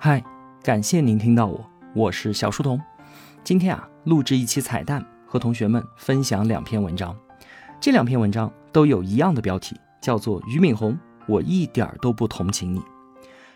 嗨，感谢您听到我，我是小书童。今天啊，录制一期彩蛋，和同学们分享两篇文章。这两篇文章都有一样的标题，叫做俞敏洪，我一点儿都不同情你。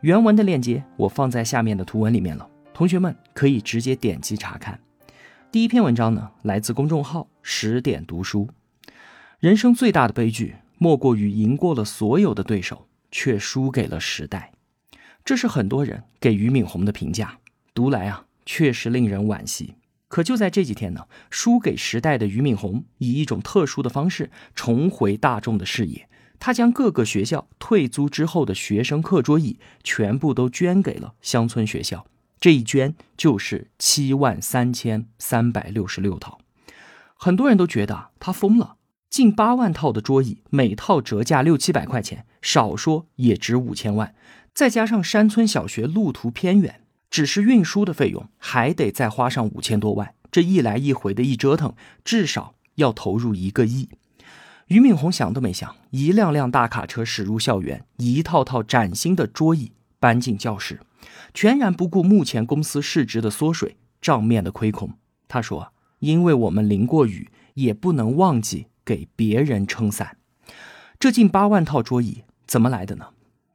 原文的链接我放在下面的图文里面了，同学们可以直接点击查看。第一篇文章呢，来自公众号十点读书。人生最大的悲剧，莫过于赢过了所有的对手，却输给了时代。这是很多人给俞敏洪的评价，读来啊，确实令人惋惜。可就在这几天呢，输给时代的俞敏洪以一种特殊的方式重回大众的视野。他将各个学校退租之后的学生课桌椅全部都捐给了乡村学校，这一捐就是七万三千三百六十六套。很多人都觉得他疯了，近八万套的桌椅，每套折价六七百块钱，少说也值五千万。再加上山村小学路途偏远，只是运输的费用还得再花上五千多万。这一来一回的一折腾，至少要投入一个亿。俞敏洪想都没想，一辆辆大卡车驶入校园，一套套崭新的桌椅搬进教室，全然不顾目前公司市值的缩水、账面的亏空。他说：“因为我们淋过雨，也不能忘记给别人撑伞。”这近八万套桌椅怎么来的呢？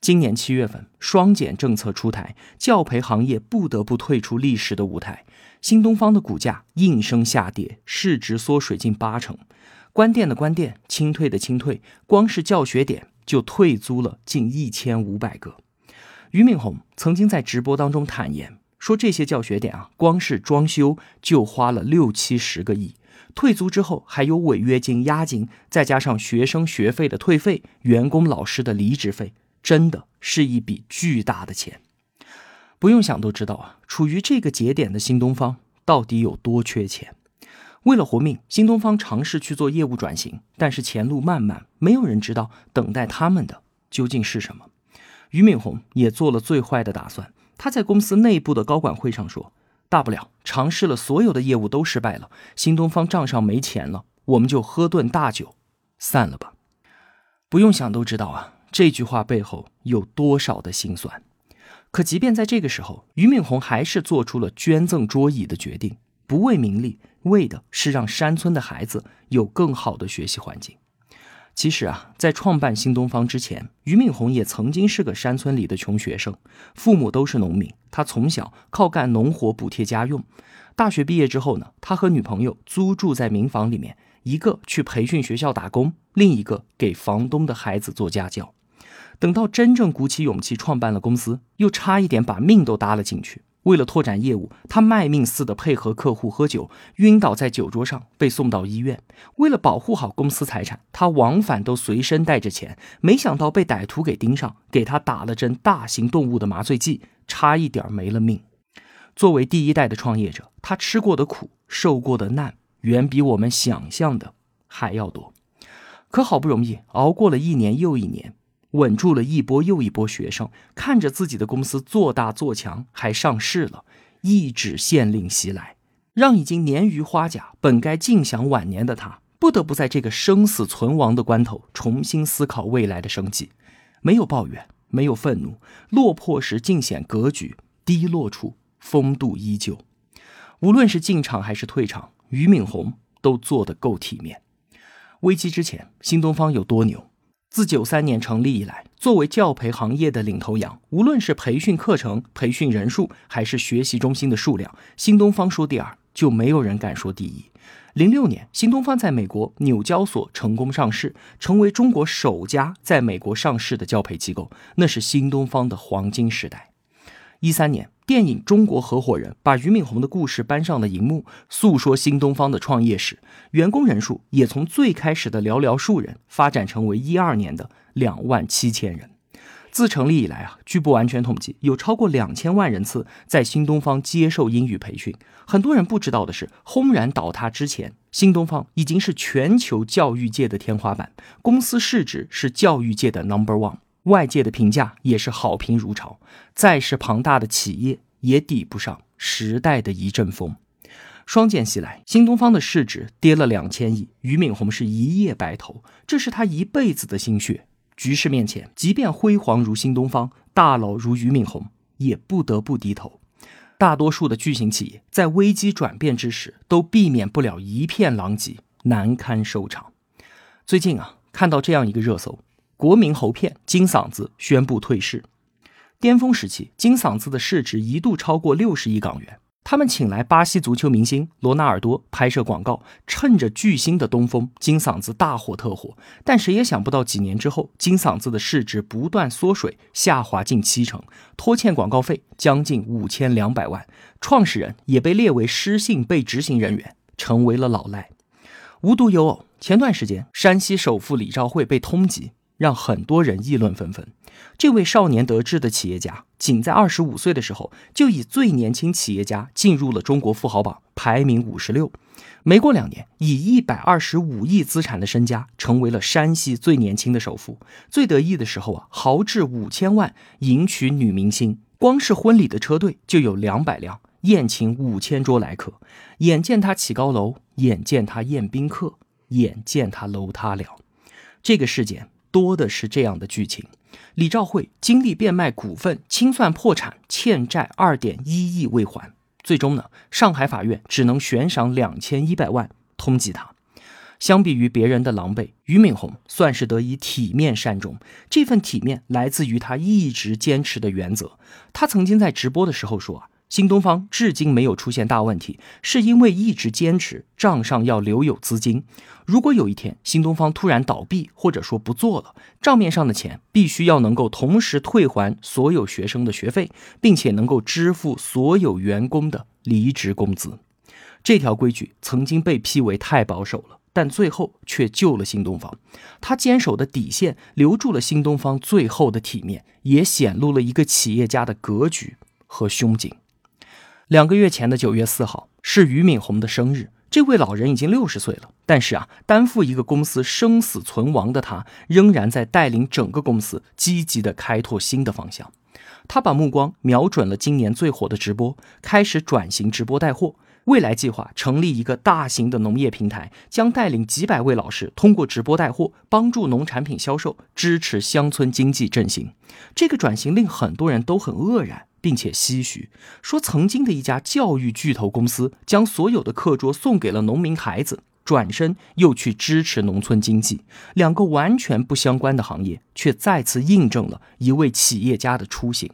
今年七月份，双减政策出台，教培行业不得不退出历史的舞台。新东方的股价应声下跌，市值缩水近八成。关店的关店，清退的清退，光是教学点就退租了近一千五百个。俞敏洪曾经在直播当中坦言说，这些教学点啊，光是装修就花了六七十个亿，退租之后还有违约金、押金，再加上学生学费的退费、员工老师的离职费。真的是一笔巨大的钱，不用想都知道啊。处于这个节点的新东方到底有多缺钱？为了活命，新东方尝试去做业务转型，但是前路漫漫，没有人知道等待他们的究竟是什么。俞敏洪也做了最坏的打算，他在公司内部的高管会上说：“大不了尝试了所有的业务都失败了，新东方账上没钱了，我们就喝顿大酒，散了吧。”不用想都知道啊。这句话背后有多少的心酸？可即便在这个时候，俞敏洪还是做出了捐赠桌椅的决定，不为名利，为的是让山村的孩子有更好的学习环境。其实啊，在创办新东方之前，俞敏洪也曾经是个山村里的穷学生，父母都是农民，他从小靠干农活补贴家用。大学毕业之后呢，他和女朋友租住在民房里面，一个去培训学校打工，另一个给房东的孩子做家教。等到真正鼓起勇气创办了公司，又差一点把命都搭了进去。为了拓展业务，他卖命似的配合客户喝酒，晕倒在酒桌上被送到医院。为了保护好公司财产，他往返都随身带着钱。没想到被歹徒给盯上，给他打了针大型动物的麻醉剂，差一点没了命。作为第一代的创业者，他吃过的苦、受过的难，远比我们想象的还要多。可好不容易熬过了一年又一年。稳住了一波又一波学生，看着自己的公司做大做强，还上市了，一纸县令袭来，让已经年逾花甲、本该尽享晚年的他，不得不在这个生死存亡的关头重新思考未来的生计。没有抱怨，没有愤怒，落魄时尽显格局，低落处风度依旧。无论是进场还是退场，俞敏洪都做得够体面。危机之前，新东方有多牛？自九三年成立以来，作为教培行业的领头羊，无论是培训课程、培训人数，还是学习中心的数量，新东方说第二，就没有人敢说第一。零六年，新东方在美国纽交所成功上市，成为中国首家在美国上市的教培机构，那是新东方的黄金时代。一三年。电影《中国合伙人》把俞敏洪的故事搬上了荧幕，诉说新东方的创业史。员工人数也从最开始的寥寥数人，发展成为一二年的两万七千人。自成立以来啊，据不完全统计，有超过两千万人次在新东方接受英语培训。很多人不知道的是，轰然倒塌之前，新东方已经是全球教育界的天花板，公司市值是教育界的 number one。外界的评价也是好评如潮，再是庞大的企业也抵不上时代的一阵风。双减袭来，新东方的市值跌了两千亿，俞敏洪是一夜白头，这是他一辈子的心血。局势面前，即便辉煌如新东方，大佬如俞敏洪，也不得不低头。大多数的巨型企业在危机转变之时，都避免不了一片狼藉，难堪收场。最近啊，看到这样一个热搜：国民喉片金嗓子宣布退市。巅峰时期，金嗓子的市值一度超过六十亿港元。他们请来巴西足球明星罗纳尔多拍摄广告，趁着巨星的东风，金嗓子大火特火。但谁也想不到，几年之后，金嗓子的市值不断缩水，下滑近七成，拖欠广告费将近五千两百万，创始人也被列为失信被执行人员，成为了老赖。无独有偶，前段时间山西首富李兆会被通缉。让很多人议论纷纷。这位少年得志的企业家，仅在二十五岁的时候，就以最年轻企业家进入了中国富豪榜，排名五十六。没过两年，以一百二十五亿资产的身家，成为了山西最年轻的首富。最得意的时候啊，豪掷五千万迎娶女明星，光是婚礼的车队就有两百辆，宴请五千桌来客。眼见他起高楼，眼见他宴宾客，眼见他楼塌了。这个事件。多的是这样的剧情：李兆会经历变卖股份、清算破产、欠债二点一亿未还，最终呢，上海法院只能悬赏两千一百万通缉他。相比于别人的狼狈，俞敏洪算是得以体面善终。这份体面来自于他一直坚持的原则。他曾经在直播的时候说啊。新东方至今没有出现大问题，是因为一直坚持账上要留有资金。如果有一天新东方突然倒闭，或者说不做了，账面上的钱必须要能够同时退还所有学生的学费，并且能够支付所有员工的离职工资。这条规矩曾经被批为太保守了，但最后却救了新东方。他坚守的底线留住了新东方最后的体面，也显露了一个企业家的格局和胸襟。两个月前的九月四号是俞敏洪的生日。这位老人已经六十岁了，但是啊，担负一个公司生死存亡的他，仍然在带领整个公司积极的开拓新的方向。他把目光瞄准了今年最火的直播，开始转型直播带货。未来计划成立一个大型的农业平台，将带领几百位老师通过直播带货，帮助农产品销售，支持乡村经济振兴。这个转型令很多人都很愕然。并且唏嘘说，曾经的一家教育巨头公司将所有的课桌送给了农民孩子，转身又去支持农村经济，两个完全不相关的行业，却再次印证了一位企业家的初心。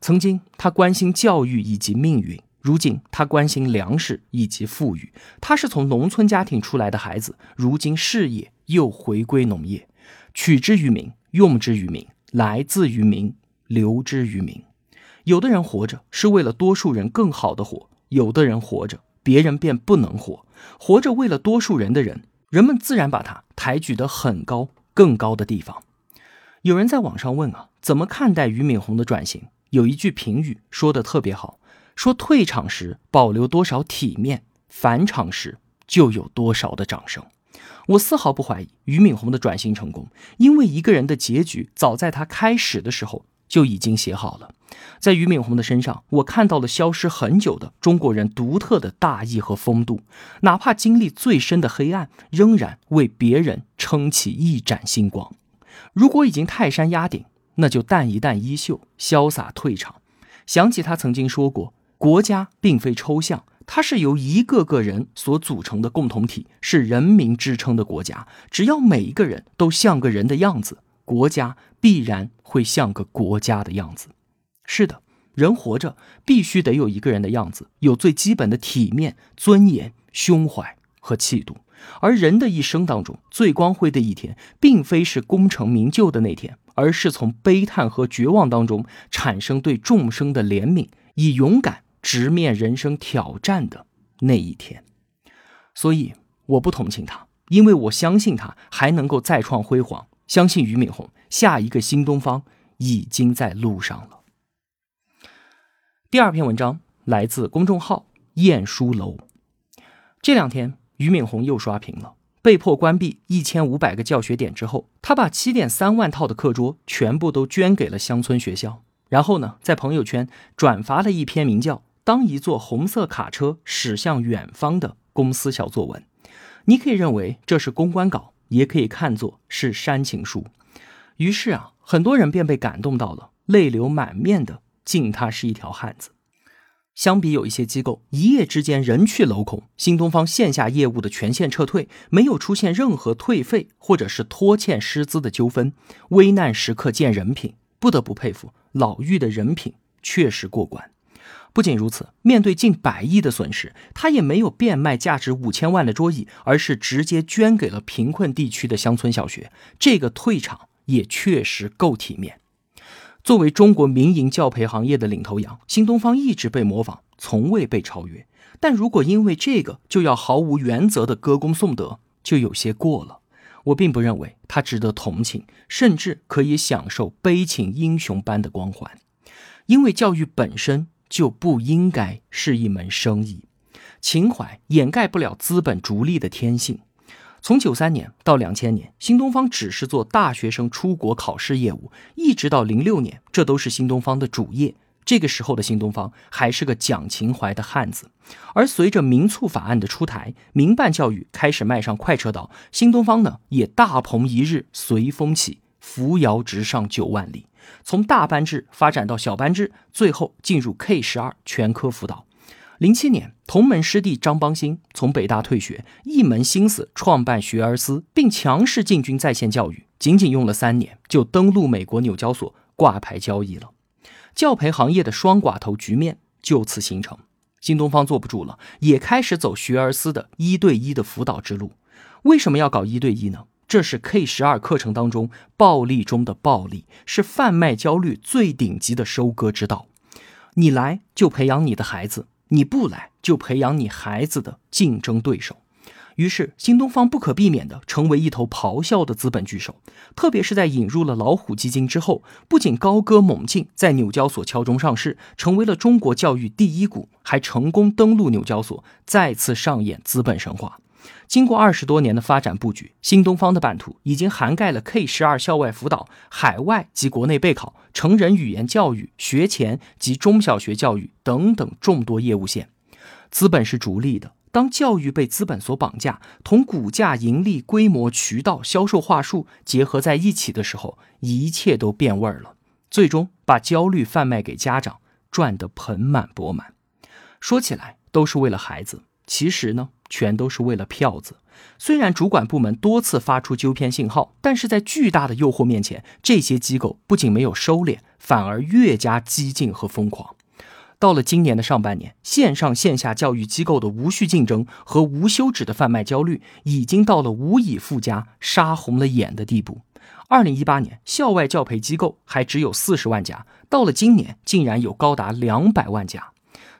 曾经他关心教育以及命运，如今他关心粮食以及富裕。他是从农村家庭出来的孩子，如今事业又回归农业，取之于民，用之于民，来自于民，留之于民。有的人活着是为了多数人更好的活，有的人活着别人便不能活。活着为了多数人的人，人们自然把他抬举得很高、更高的地方。有人在网上问啊，怎么看待俞敏洪的转型？有一句评语说的特别好，说退场时保留多少体面，返场时就有多少的掌声。我丝毫不怀疑俞敏洪的转型成功，因为一个人的结局早在他开始的时候就已经写好了。在俞敏洪的身上，我看到了消失很久的中国人独特的大义和风度。哪怕经历最深的黑暗，仍然为别人撑起一盏星光。如果已经泰山压顶，那就淡一淡衣袖，潇洒退场。想起他曾经说过：“国家并非抽象，它是由一个个人所组成的共同体，是人民支撑的国家。只要每一个人都像个人的样子，国家必然会像个国家的样子。”是的，人活着必须得有一个人的样子，有最基本的体面、尊严、胸怀和气度。而人的一生当中最光辉的一天，并非是功成名就的那天，而是从悲叹和绝望当中产生对众生的怜悯，以勇敢直面人生挑战的那一天。所以，我不同情他，因为我相信他还能够再创辉煌，相信俞敏洪下一个新东方已经在路上了。第二篇文章来自公众号“晏书楼”。这两天，俞敏洪又刷屏了。被迫关闭一千五百个教学点之后，他把七点三万套的课桌全部都捐给了乡村学校。然后呢，在朋友圈转发了一篇名叫《当一座红色卡车驶向远方》的公司小作文。你可以认为这是公关稿，也可以看作是煽情书。于是啊，很多人便被感动到了，泪流满面的。敬他是一条汉子。相比有一些机构一夜之间人去楼空，新东方线下业务的全线撤退，没有出现任何退费或者是拖欠师资的纠纷，危难时刻见人品，不得不佩服老妪的人品确实过关。不仅如此，面对近百亿的损失，他也没有变卖价值五千万的桌椅，而是直接捐给了贫困地区的乡村小学。这个退场也确实够体面。作为中国民营教培行业的领头羊，新东方一直被模仿，从未被超越。但如果因为这个就要毫无原则的歌功颂德，就有些过了。我并不认为他值得同情，甚至可以享受悲情英雄般的光环，因为教育本身就不应该是一门生意，情怀掩盖不了资本逐利的天性。从九三年到两千年，新东方只是做大学生出国考试业务，一直到零六年，这都是新东方的主业。这个时候的新东方还是个讲情怀的汉子。而随着民促法案的出台，民办教育开始迈上快车道，新东方呢也大鹏一日随风起，扶摇直上九万里，从大班制发展到小班制，最后进入 K 十二全科辅导。零七年，同门师弟张邦鑫从北大退学，一门心思创办学而思，并强势进军在线教育。仅仅用了三年，就登陆美国纽交所挂牌交易了。教培行业的双寡头局面就此形成。新东方坐不住了，也开始走学而思的一对一的辅导之路。为什么要搞一对一呢？这是 K 十二课程当中暴力中的暴力，是贩卖焦虑最顶级的收割之道。你来就培养你的孩子。你不来，就培养你孩子的竞争对手。于是，新东方不可避免地成为一头咆哮的资本巨兽。特别是在引入了老虎基金之后，不仅高歌猛进，在纽交所敲钟上市，成为了中国教育第一股，还成功登陆纽交所，再次上演资本神话。经过二十多年的发展布局，新东方的版图已经涵盖了 K 十二校外辅导、海外及国内备考、成人语言教育、学前及中小学教育等等众多业务线。资本是逐利的，当教育被资本所绑架，同股价、盈利、规模、渠道、销售话术结合在一起的时候，一切都变味儿了，最终把焦虑贩卖给家长，赚得盆满钵满。说起来都是为了孩子，其实呢？全都是为了票子。虽然主管部门多次发出纠偏信号，但是在巨大的诱惑面前，这些机构不仅没有收敛，反而越加激进和疯狂。到了今年的上半年，线上线下教育机构的无序竞争和无休止的贩卖焦虑，已经到了无以复加、杀红了眼的地步。二零一八年，校外教培机构还只有四十万家，到了今年，竟然有高达两百万家。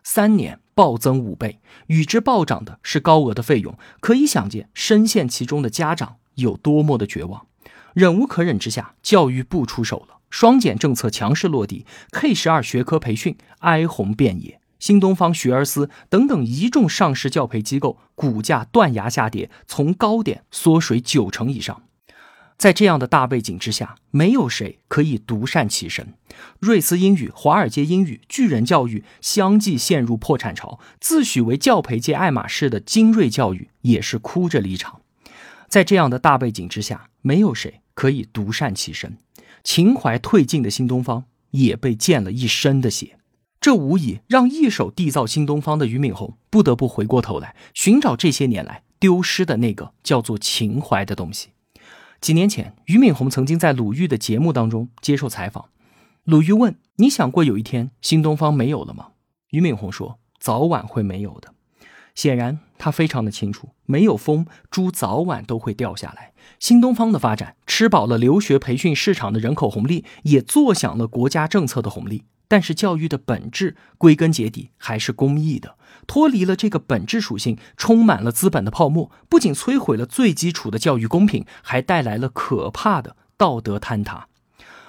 三年暴增五倍，与之暴涨的是高额的费用，可以想见深陷其中的家长有多么的绝望。忍无可忍之下，教育部出手了，双减政策强势落地，K 十二学科培训哀鸿遍野，新东方、学而思等等一众上市教培机构股价断崖下跌，从高点缩水九成以上。在这样的大背景之下，没有谁可以独善其身。瑞思英语、华尔街英语、巨人教育相继陷入破产潮，自诩为教培界爱马仕的精锐教育也是哭着离场。在这样的大背景之下，没有谁可以独善其身。情怀褪尽的新东方也被溅了一身的血，这无疑让一手缔造新东方的俞敏洪不得不回过头来寻找这些年来丢失的那个叫做情怀的东西。几年前，俞敏洪曾经在鲁豫的节目当中接受采访。鲁豫问：“你想过有一天新东方没有了吗？”俞敏洪说：“早晚会没有的。”显然，他非常的清楚，没有风，猪早晚都会掉下来。新东方的发展，吃饱了留学培训市场的人口红利，也坐享了国家政策的红利。但是教育的本质，归根结底还是公益的。脱离了这个本质属性，充满了资本的泡沫，不仅摧毁了最基础的教育公平，还带来了可怕的道德坍塌。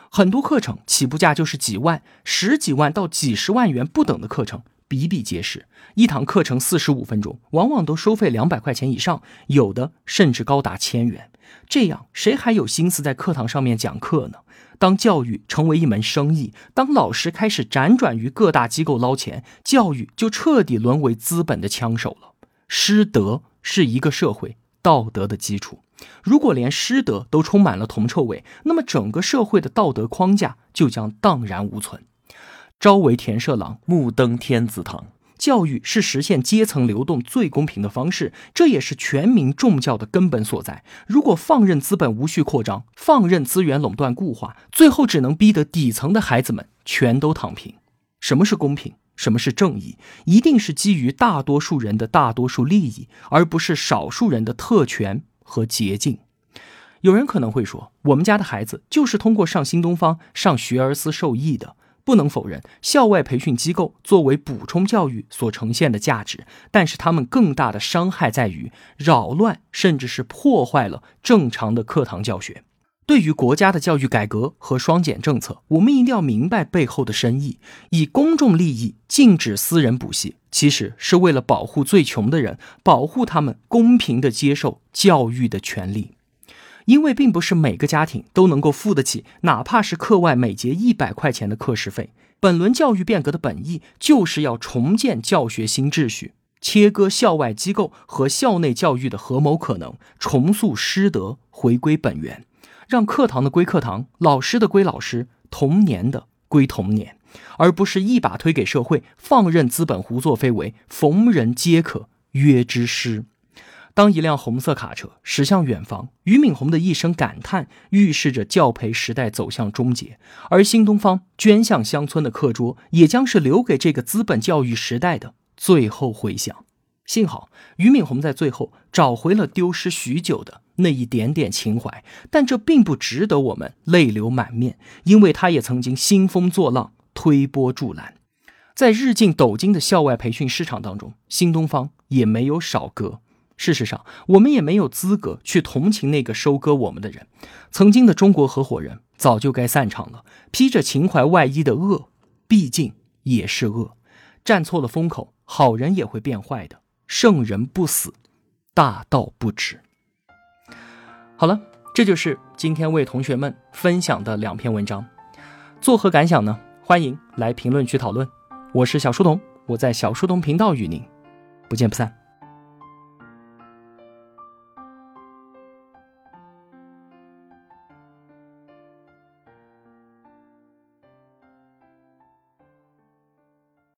很多课程起步价就是几万、十几万到几十万元不等的课程比比皆是。一堂课程四十五分钟，往往都收费两百块钱以上，有的甚至高达千元。这样，谁还有心思在课堂上面讲课呢？当教育成为一门生意，当老师开始辗转于各大机构捞钱，教育就彻底沦为资本的枪手了。师德是一个社会道德的基础，如果连师德都充满了铜臭味，那么整个社会的道德框架就将荡然无存。朝为田舍郎，暮登天子堂。教育是实现阶层流动最公平的方式，这也是全民重教的根本所在。如果放任资本无序扩张，放任资源垄断固化，最后只能逼得底层的孩子们全都躺平。什么是公平？什么是正义？一定是基于大多数人的大多数利益，而不是少数人的特权和捷径。有人可能会说，我们家的孩子就是通过上新东方、上学而思受益的。不能否认，校外培训机构作为补充教育所呈现的价值，但是他们更大的伤害在于扰乱，甚至是破坏了正常的课堂教学。对于国家的教育改革和双减政策，我们一定要明白背后的深意。以公众利益禁止私人补习，其实是为了保护最穷的人，保护他们公平的接受教育的权利。因为并不是每个家庭都能够付得起，哪怕是课外每节一百块钱的课时费。本轮教育变革的本意就是要重建教学新秩序，切割校外机构和校内教育的合谋可能，重塑师德，回归本源，让课堂的归课堂，老师的归老师，童年的归童年，而不是一把推给社会，放任资本胡作非为，逢人皆可约之师。当一辆红色卡车驶向远方，俞敏洪的一声感叹预示着教培时代走向终结，而新东方捐向乡村的课桌也将是留给这个资本教育时代的最后回响。幸好俞敏洪在最后找回了丢失许久的那一点点情怀，但这并不值得我们泪流满面，因为他也曾经兴风作浪，推波助澜，在日进斗金的校外培训市场当中，新东方也没有少割。事实上，我们也没有资格去同情那个收割我们的人。曾经的中国合伙人早就该散场了。披着情怀外衣的恶，毕竟也是恶。站错了风口，好人也会变坏的。圣人不死，大道不止。好了，这就是今天为同学们分享的两篇文章，作何感想呢？欢迎来评论区讨论。我是小书童，我在小书童频道与您不见不散。